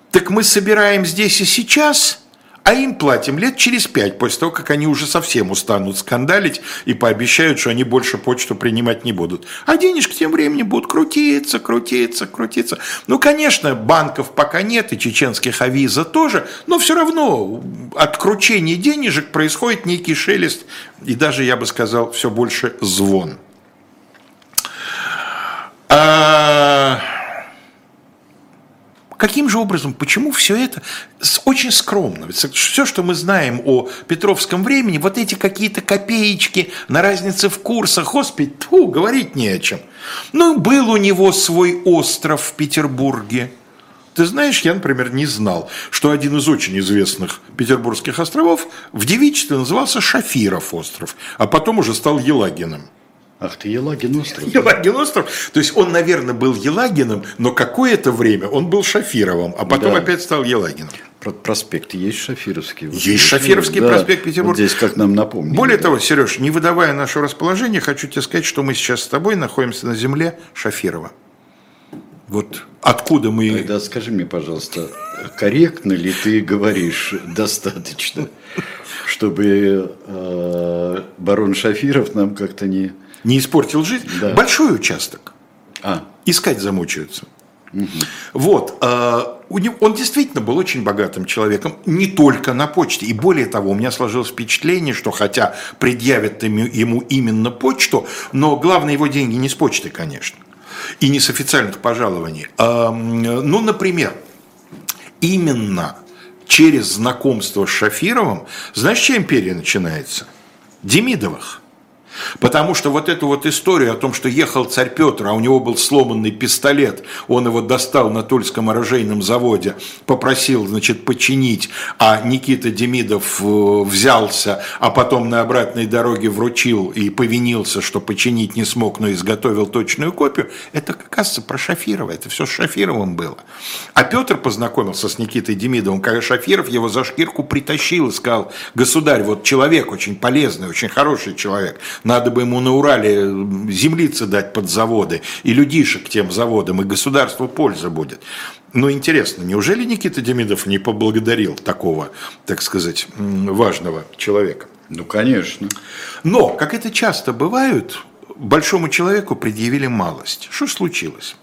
так мы собираем здесь и сейчас – а им платим лет через пять, после того, как они уже совсем устанут скандалить и пообещают, что они больше почту принимать не будут. А денежки тем временем будут крутиться, крутиться, крутиться. Ну, конечно, банков пока нет, и чеченских авиза тоже, но все равно от кручения денежек происходит некий шелест, и даже, я бы сказал, все больше звон. А... Каким же образом, почему все это очень скромно? Все, что мы знаем о Петровском времени, вот эти какие-то копеечки на разнице в курсах, господи, тьфу, говорить не о чем. Ну, был у него свой остров в Петербурге. Ты знаешь, я, например, не знал, что один из очень известных петербургских островов в девичестве назывался Шафиров остров, а потом уже стал Елагиным. Ах ты, Елагин остров. Елагин остров. То есть он, наверное, был Елагиным, но какое-то время он был Шафировым, а потом да. опять стал Елагиным. Проспект есть Шафировский. Есть Шафировский да, проспект Петербург. Вот здесь, как нам напомнили. Более да. того, Сереж, не выдавая наше расположение, хочу тебе сказать, что мы сейчас с тобой находимся на земле Шафирова. Вот откуда мы... Тогда скажи мне, пожалуйста, корректно ли ты говоришь достаточно, чтобы э, барон Шафиров нам как-то не не испортил жизнь. Да. Большой участок. А. Искать замучаются. Угу. Вот. А, он действительно был очень богатым человеком, не только на почте. И более того, у меня сложилось впечатление, что хотя предъявят ему именно почту, но главное его деньги не с почты, конечно. И не с официальных пожалований. А, ну, например, именно через знакомство с Шафировым, знаешь, чья империя начинается? Демидовых. Потому что вот эту вот историю о том, что ехал царь Петр, а у него был сломанный пистолет, он его достал на Тульском оружейном заводе, попросил, значит, починить, а Никита Демидов э, взялся, а потом на обратной дороге вручил и повинился, что починить не смог, но изготовил точную копию, это, оказывается, про Шафирова, это все с Шафировым было. А Петр познакомился с Никитой Демидовым, когда Шафиров его за шкирку притащил и сказал, государь, вот человек очень полезный, очень хороший человек, надо бы ему на Урале землицы дать под заводы и людишек тем заводам, и государству польза будет. Ну, интересно, неужели Никита Демидов не поблагодарил такого, так сказать, важного человека? Ну, конечно. Но, как это часто бывает, большому человеку предъявили малость. Что случилось?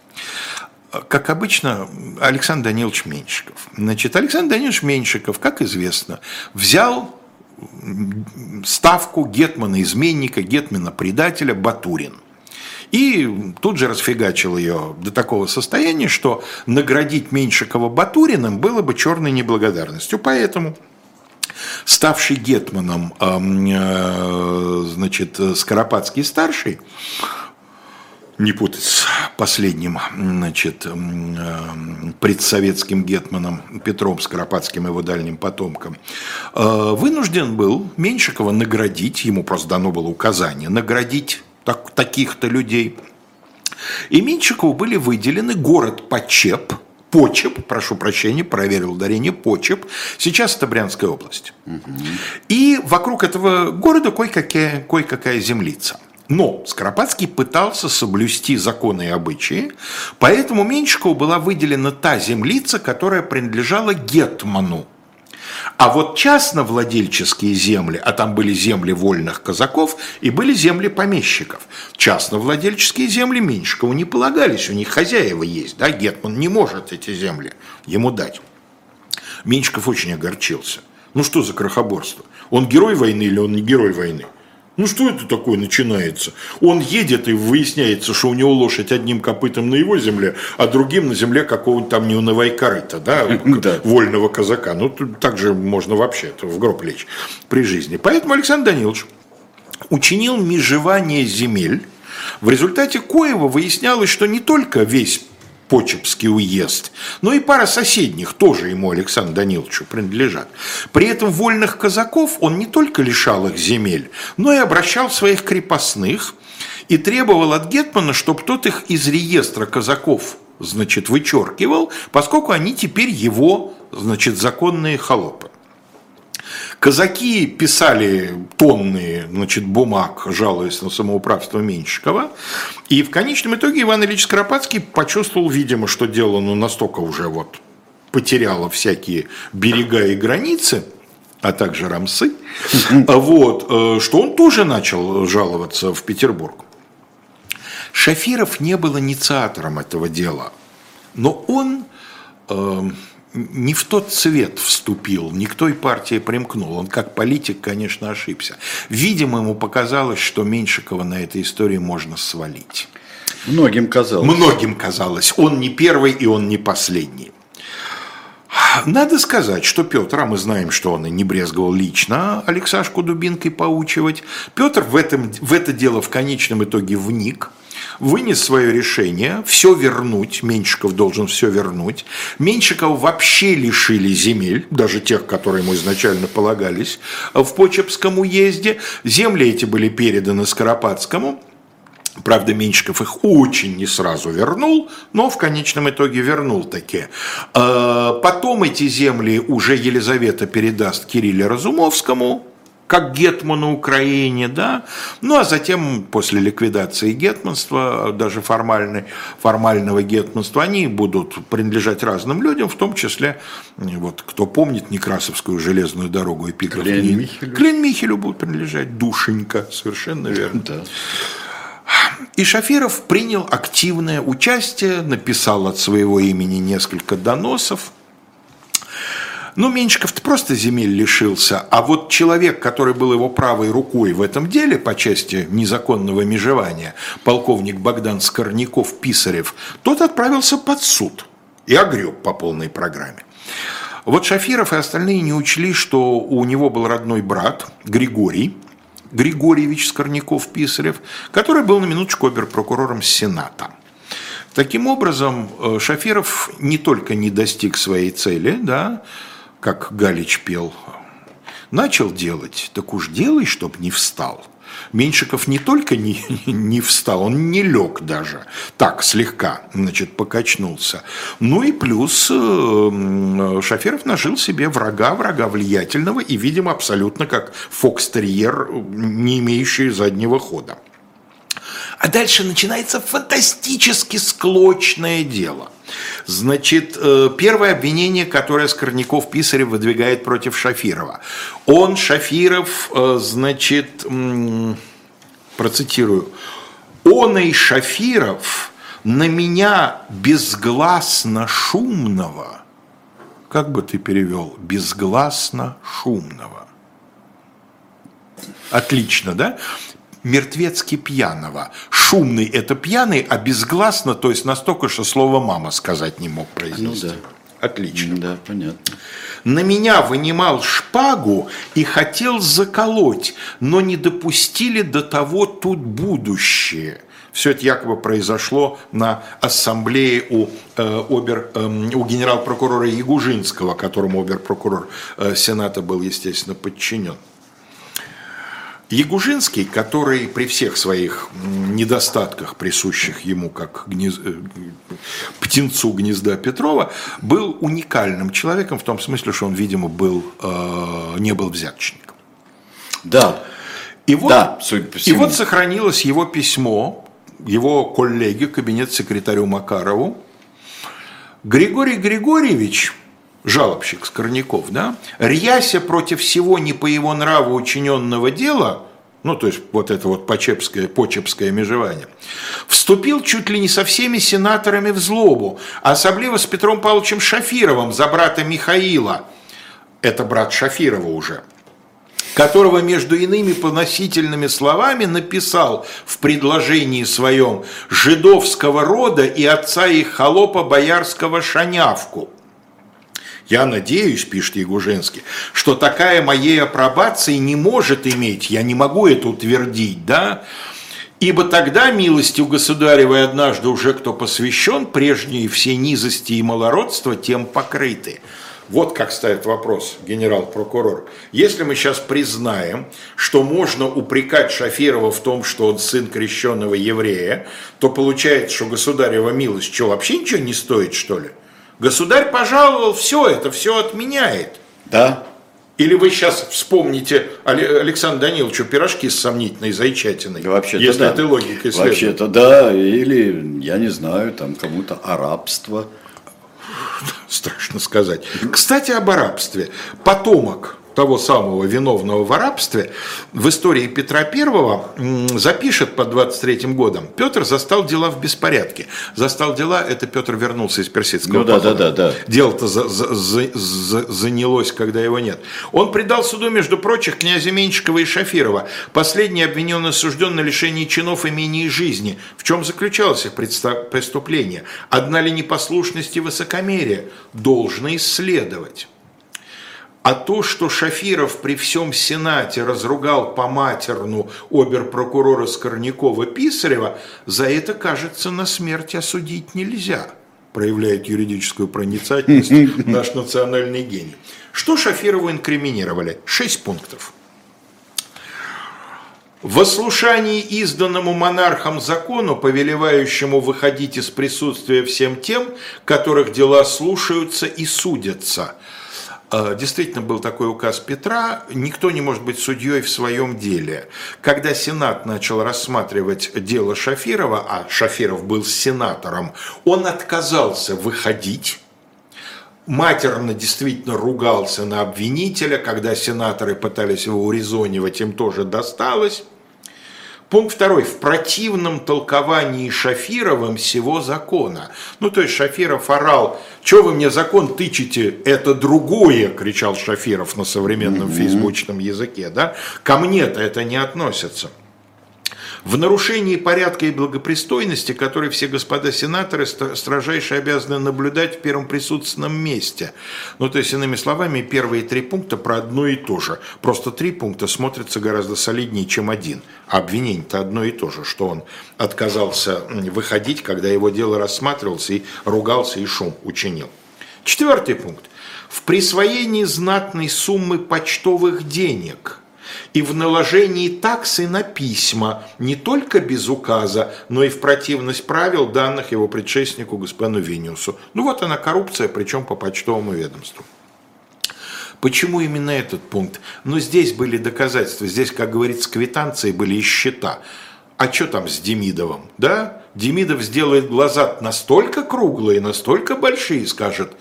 как обычно, Александр Данилович Меньшиков. Значит, Александр Данилович Меньшиков, как известно, взял ставку гетмана-изменника, гетмана-предателя Батурин. И тут же расфигачил ее до такого состояния, что наградить Меньшикова Батуриным было бы черной неблагодарностью. Поэтому ставший гетманом, э, значит, Скоропадский старший, не путать с последним значит, э, предсоветским гетманом Петром Скоропадским, его дальним потомком, э, вынужден был Меньшикова наградить, ему просто дано было указание, наградить так, таких-то людей. И Меньшикову были выделены город Почеп, Почеп, прошу прощения, проверил ударение, Почеп, сейчас это Брянская область. Угу. И вокруг этого города кое-какая, кое-какая землица – но Скоропадский пытался соблюсти законы и обычаи, поэтому Меньшикову была выделена та землица, которая принадлежала Гетману. А вот частновладельческие земли, а там были земли вольных казаков и были земли помещиков, частновладельческие земли Меньшикову не полагались, у них хозяева есть, да, Гетман не может эти земли ему дать. Меньшиков очень огорчился. Ну что за крохоборство? Он герой войны или он не герой войны? Ну что это такое начинается? Он едет и выясняется, что у него лошадь одним копытом на его земле, а другим на земле какого-нибудь там неуновой корыта, да, да, вольного казака. Ну, так же можно вообще в гроб лечь при жизни. Поэтому Александр Данилович учинил межевание земель, в результате коего выяснялось, что не только весь Почепский уезд, но и пара соседних тоже ему, Александру Даниловичу, принадлежат. При этом вольных казаков он не только лишал их земель, но и обращал своих крепостных и требовал от Гетмана, чтобы тот их из реестра казаков значит, вычеркивал, поскольку они теперь его значит, законные холопы. Казаки писали тонны значит, бумаг, жалуясь на самоуправство Меньшикова. И в конечном итоге Иван Ильич Скоропадский почувствовал, видимо, что дело ну, настолько уже вот потеряло всякие берега и границы, а также рамсы, вот, э, что он тоже начал жаловаться в Петербург. Шафиров не был инициатором этого дела, но он э, не в тот цвет вступил, не к той партии примкнул. Он как политик, конечно, ошибся. Видимо, ему показалось, что Меньшикова на этой истории можно свалить. Многим казалось. Многим казалось. Он не первый и он не последний. Надо сказать, что Петр, а мы знаем, что он и не брезговал лично Алексашку дубинкой поучивать, Петр в, этом, в это дело в конечном итоге вник – вынес свое решение все вернуть, Меньшиков должен все вернуть. Меньшикова вообще лишили земель, даже тех, которые ему изначально полагались, в Почепском уезде. Земли эти были переданы Скоропадскому, Правда, Меньшиков их очень не сразу вернул, но в конечном итоге вернул таки. А, потом эти земли уже Елизавета передаст Кирилле Разумовскому, как гетману Украине, да, ну а затем после ликвидации гетманства, даже формальной, формального гетманства, они будут принадлежать разным людям, в том числе, вот кто помнит Некрасовскую железную дорогу эпиграф Клен Михелю. Клен Михелю будут принадлежать, душенька, совершенно верно. Да. И Шафиров принял активное участие, написал от своего имени несколько доносов – ну, Меньшиков-то просто земель лишился, а вот человек, который был его правой рукой в этом деле по части незаконного межевания, полковник Богдан Скорняков-Писарев, тот отправился под суд и огреб по полной программе. Вот Шафиров и остальные не учли, что у него был родной брат Григорий, Григорьевич Скорняков-Писарев, который был на минуточку оберпрокурором Сената. Таким образом, э, Шафиров не только не достиг своей цели, да, как Галич пел, начал делать, так уж делай, чтоб не встал. Меньшиков не только не, не встал, он не лег даже, так слегка, значит, покачнулся. Ну и плюс э, Шаферов нажил себе врага, врага влиятельного и, видимо, абсолютно как фокстерьер, не имеющий заднего хода. А дальше начинается фантастически склочное дело. Значит, э, первое обвинение, которое Скорняков Писарев выдвигает против Шафирова. Он, Шафиров, э, значит, процитирую, он и Шафиров на меня безгласно шумного, как бы ты перевел, безгласно шумного. Отлично, да? Мертвецки пьяного. Шумный – это пьяный, а безгласно, то есть настолько, что слово «мама» сказать не мог произнести. Ну, да. Отлично. Да, понятно. На меня вынимал шпагу и хотел заколоть, но не допустили до того тут будущее. Все это якобы произошло на ассамблее у, э, обер, э, у генерал-прокурора Ягужинского, которому обер-прокурор э, Сената был, естественно, подчинен. Ягужинский, который при всех своих недостатках, присущих ему как гнез... Э, птенцу гнезда Петрова, был уникальным человеком в том смысле, что он, видимо, был, э, не был взяточником. Да. И вот, да, и вот сохранилось его письмо, его коллеге, кабинет-секретарю Макарову. Григорий Григорьевич жалобщик Скорняков, да, рьяся против всего не по его нраву учиненного дела, ну, то есть вот это вот почепское, почепское межевание, вступил чуть ли не со всеми сенаторами в злобу, особливо с Петром Павловичем Шафировым за брата Михаила, это брат Шафирова уже, которого между иными поносительными словами написал в предложении своем жидовского рода и отца их холопа боярского Шанявку – я надеюсь, пишет Ягужинский, что такая моей апробации не может иметь, я не могу это утвердить, да, Ибо тогда, милостью государевой, однажды уже кто посвящен, прежние все низости и малородства тем покрыты. Вот как ставит вопрос генерал-прокурор. Если мы сейчас признаем, что можно упрекать Шафирова в том, что он сын крещенного еврея, то получается, что государева милость что, вообще ничего не стоит, что ли? Государь пожаловал, все это, все отменяет. Да. Или вы сейчас вспомните Александру Даниловичу пирожки с сомнительной зайчатиной, вообще если да. этой логикой Вообще-то да, или, я не знаю, там кому-то арабство. Страшно сказать. Кстати, об арабстве. Потомок того самого виновного в арабстве, в истории Петра I запишет под 23 годом, Петр застал дела в беспорядке. Застал дела, это Петр вернулся из персидского ну, да, да, да, да. Дело-то за, за, за, занялось, когда его нет. Он предал суду, между прочих, князя Меньшикова и Шафирова. Последний обвинен и осужден на лишение чинов имени и жизни. В чем заключалось их преступление? Одна ли непослушность и высокомерие? Должно исследовать. А то, что Шафиров при всем Сенате разругал по матерну оберпрокурора Скорнякова-Писарева, за это, кажется, на смерть осудить нельзя, проявляет юридическую проницательность наш национальный гений. Что Шафирову инкриминировали? Шесть пунктов. В ослушании изданному монархом закону, повелевающему выходить из присутствия всем тем, которых дела слушаются и судятся – действительно был такой указ Петра, никто не может быть судьей в своем деле. Когда Сенат начал рассматривать дело Шафирова, а Шафиров был сенатором, он отказался выходить, матерно действительно ругался на обвинителя, когда сенаторы пытались его урезонивать, им тоже досталось. Пункт второй. В противном толковании Шафировым всего закона. Ну, то есть Шафиров орал, что вы мне закон тычете, это другое, кричал Шафиров на современном mm-hmm. фейсбучном языке, да? Ко мне-то это не относится. В нарушении порядка и благопристойности, который все господа сенаторы строжайше обязаны наблюдать в первом присутственном месте. Ну, то есть, иными словами, первые три пункта про одно и то же. Просто три пункта смотрятся гораздо солиднее, чем один. А обвинение-то одно и то же, что он отказался выходить, когда его дело рассматривалось, и ругался, и шум учинил. Четвертый пункт. В присвоении знатной суммы почтовых денег – и в наложении таксы на письма не только без указа, но и в противность правил, данных его предшественнику господину Виниусу. Ну вот она коррупция, причем по почтовому ведомству. Почему именно этот пункт? Ну, здесь были доказательства, здесь, как говорится, квитанции были и счета. А что там с Демидовым, да? Демидов сделает глаза настолько круглые, настолько большие, скажет,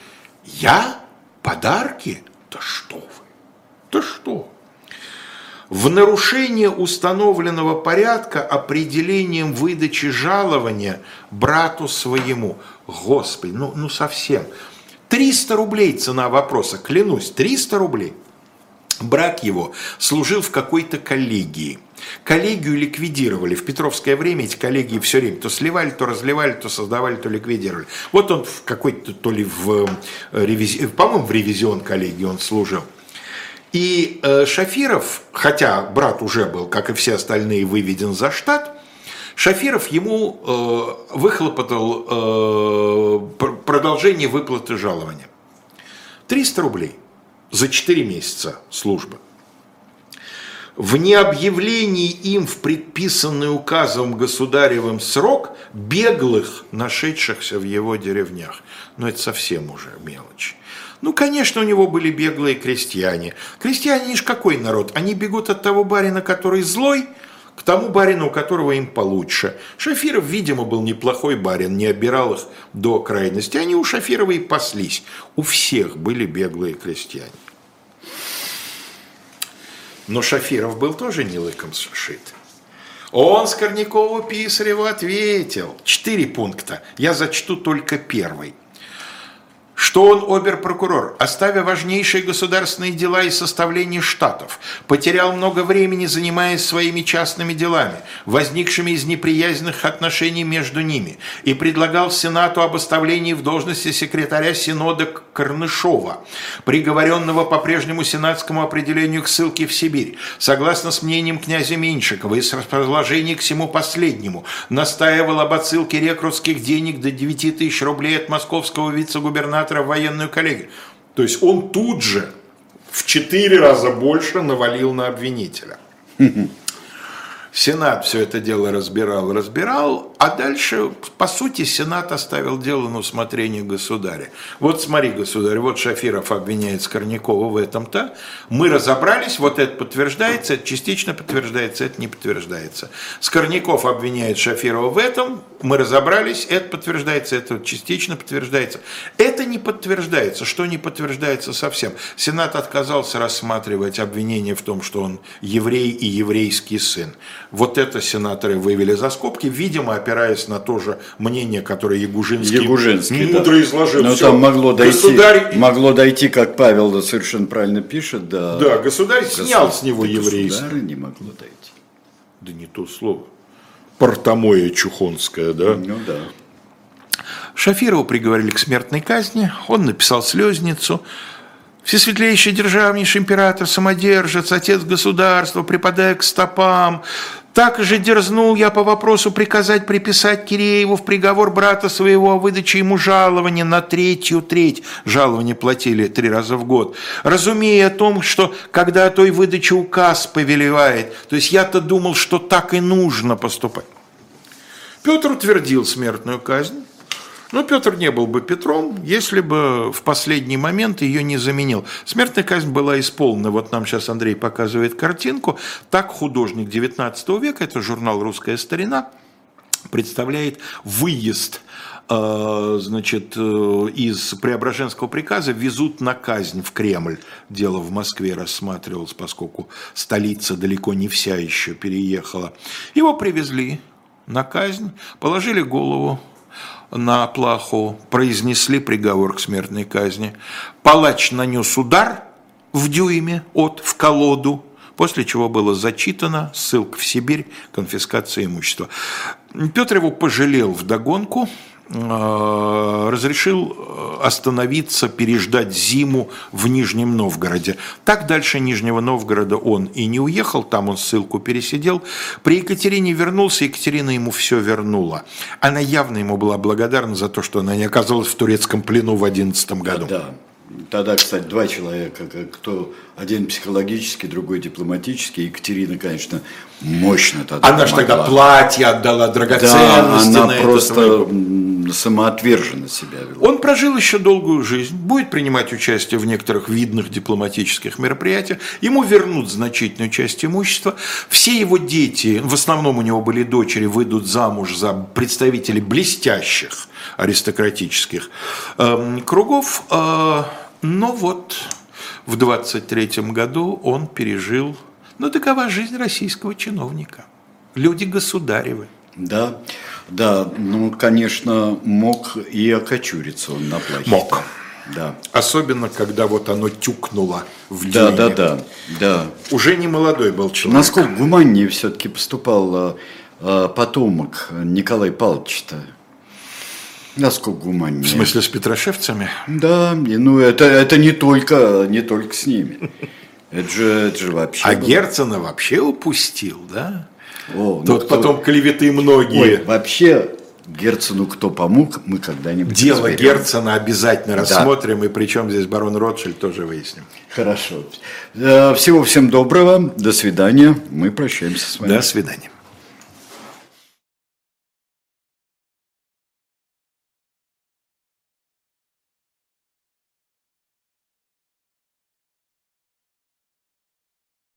я? Подарки? Да что вы? Да что? В нарушение установленного порядка определением выдачи жалования брату своему. Господи, ну, ну совсем. 300 рублей цена вопроса, клянусь, 300 рублей. Брак его служил в какой-то коллегии. Коллегию ликвидировали. В Петровское время эти коллегии все время то сливали, то разливали, то создавали, то ликвидировали. Вот он в какой-то, то ли в э, ревизи... по-моему, в ревизион коллегии он служил. И э, Шафиров, хотя брат уже был, как и все остальные, выведен за штат, Шафиров ему э, выхлопотал э, продолжение выплаты жалования. 300 рублей за 4 месяца службы. В необъявлении им в предписанный указом государевым срок беглых, нашедшихся в его деревнях. Но это совсем уже мелочь. Ну, конечно, у него были беглые крестьяне. Крестьяне ж какой народ? Они бегут от того барина, который злой, к тому барину, у которого им получше. Шафиров, видимо, был неплохой барин, не обирал их до крайности. Они у Шафирова и паслись. У всех были беглые крестьяне. Но Шафиров был тоже не лыком сшит. Он Скорнякову Писареву ответил. Четыре пункта. Я зачту только первый что он обер-прокурор, оставя важнейшие государственные дела и составление штатов, потерял много времени, занимаясь своими частными делами, возникшими из неприязненных отношений между ними, и предлагал Сенату об оставлении в должности секретаря Синода Корнышова, приговоренного по прежнему сенатскому определению к ссылке в Сибирь, согласно с мнением князя Меньшикова и с расположением к всему последнему, настаивал об отсылке рекрутских денег до 9 тысяч рублей от московского вице-губернатора в военную коллегию. То есть он тут же в четыре раза больше навалил на обвинителя. Сенат все это дело разбирал, разбирал, а дальше, по сути, Сенат оставил дело на усмотрение государя. Вот смотри, государь, вот Шафиров обвиняет Скорнякова в этом-то. Мы разобрались, вот это подтверждается, это частично подтверждается, это не подтверждается. Скорняков обвиняет Шафирова в этом, мы разобрались, это подтверждается, это частично подтверждается. Это не подтверждается. Что не подтверждается совсем? Сенат отказался рассматривать обвинение в том, что он еврей и еврейский сын. Вот это сенаторы вывели за скобки, видимо, опираясь на то же мнение, которое Ягужинский, Ягужинский мудро да. изложил. Но Все. там могло дойти, государь... могло дойти, как Павел да, совершенно правильно пишет. Да, да государь государь снял с него еврейство. не могло дойти. Да не то слово. Портомоя Чухонская, да? Ну да. Шафирову приговорили к смертной казни, он написал слезницу, Всесветлейший державнейший император, самодержец, отец государства, припадая к стопам, так же дерзнул я по вопросу приказать приписать Кирееву в приговор брата своего о выдаче ему жалования на третью треть. Жалование платили три раза в год. Разумея о том, что когда о той выдаче указ повелевает, то есть я-то думал, что так и нужно поступать. Петр утвердил смертную казнь. Но Петр не был бы Петром, если бы в последний момент ее не заменил. Смертная казнь была исполнена, вот нам сейчас Андрей показывает картинку, так художник XIX века, это журнал «Русская старина», представляет выезд э, значит, э, из Преображенского приказа везут на казнь в Кремль. Дело в Москве рассматривалось, поскольку столица далеко не вся еще переехала. Его привезли на казнь, положили голову на плаху, произнесли приговор к смертной казни. Палач нанес удар в дюйме от в колоду, после чего было зачитано, ссылка в Сибирь, конфискация имущества. Петр его пожалел вдогонку, разрешил э, остановиться, переждать зиму в Нижнем Новгороде. Так дальше Нижнего Новгорода он и не уехал, там он ссылку пересидел. При Екатерине вернулся, Екатерина ему все вернула. Она явно ему была благодарна за то, что она не оказалась в турецком плену в 11 году. Да, Тогда, кстати, два человека, кто один психологический, другой дипломатический. Екатерина, конечно, мощно тогда Она же тогда платье отдала, драгоценности да, она просто самоотверженно себя вела. Он прожил еще долгую жизнь, будет принимать участие в некоторых видных дипломатических мероприятиях, ему вернут значительную часть имущества. Все его дети, в основном у него были дочери, выйдут замуж за представителей блестящих аристократических э, кругов. Э, но вот в 23 году он пережил, ну такова жизнь российского чиновника. Люди государевы. Да, да, ну, конечно, мог и окочуриться он на плахе. Мог. Да. Особенно, когда вот оно тюкнуло в да, Да, да, да. Уже не молодой был человек. Насколько гуманнее все-таки поступал а, потомок Николая Павловича-то? Насколько гуманнее. В смысле, с петрошевцами? Да, ну это, это не, только, не только с ними. Это же, это же вообще... А было. Герцена вообще упустил, да? О, Тут ну, кто... потом клеветы многие. Ой, вообще, Герцену кто помог, мы когда-нибудь Дело разберем. Герцена обязательно да. рассмотрим, и причем здесь барон Ротшильд тоже выясним. Хорошо. Э, всего всем доброго, до свидания, мы прощаемся с вами. До свидания.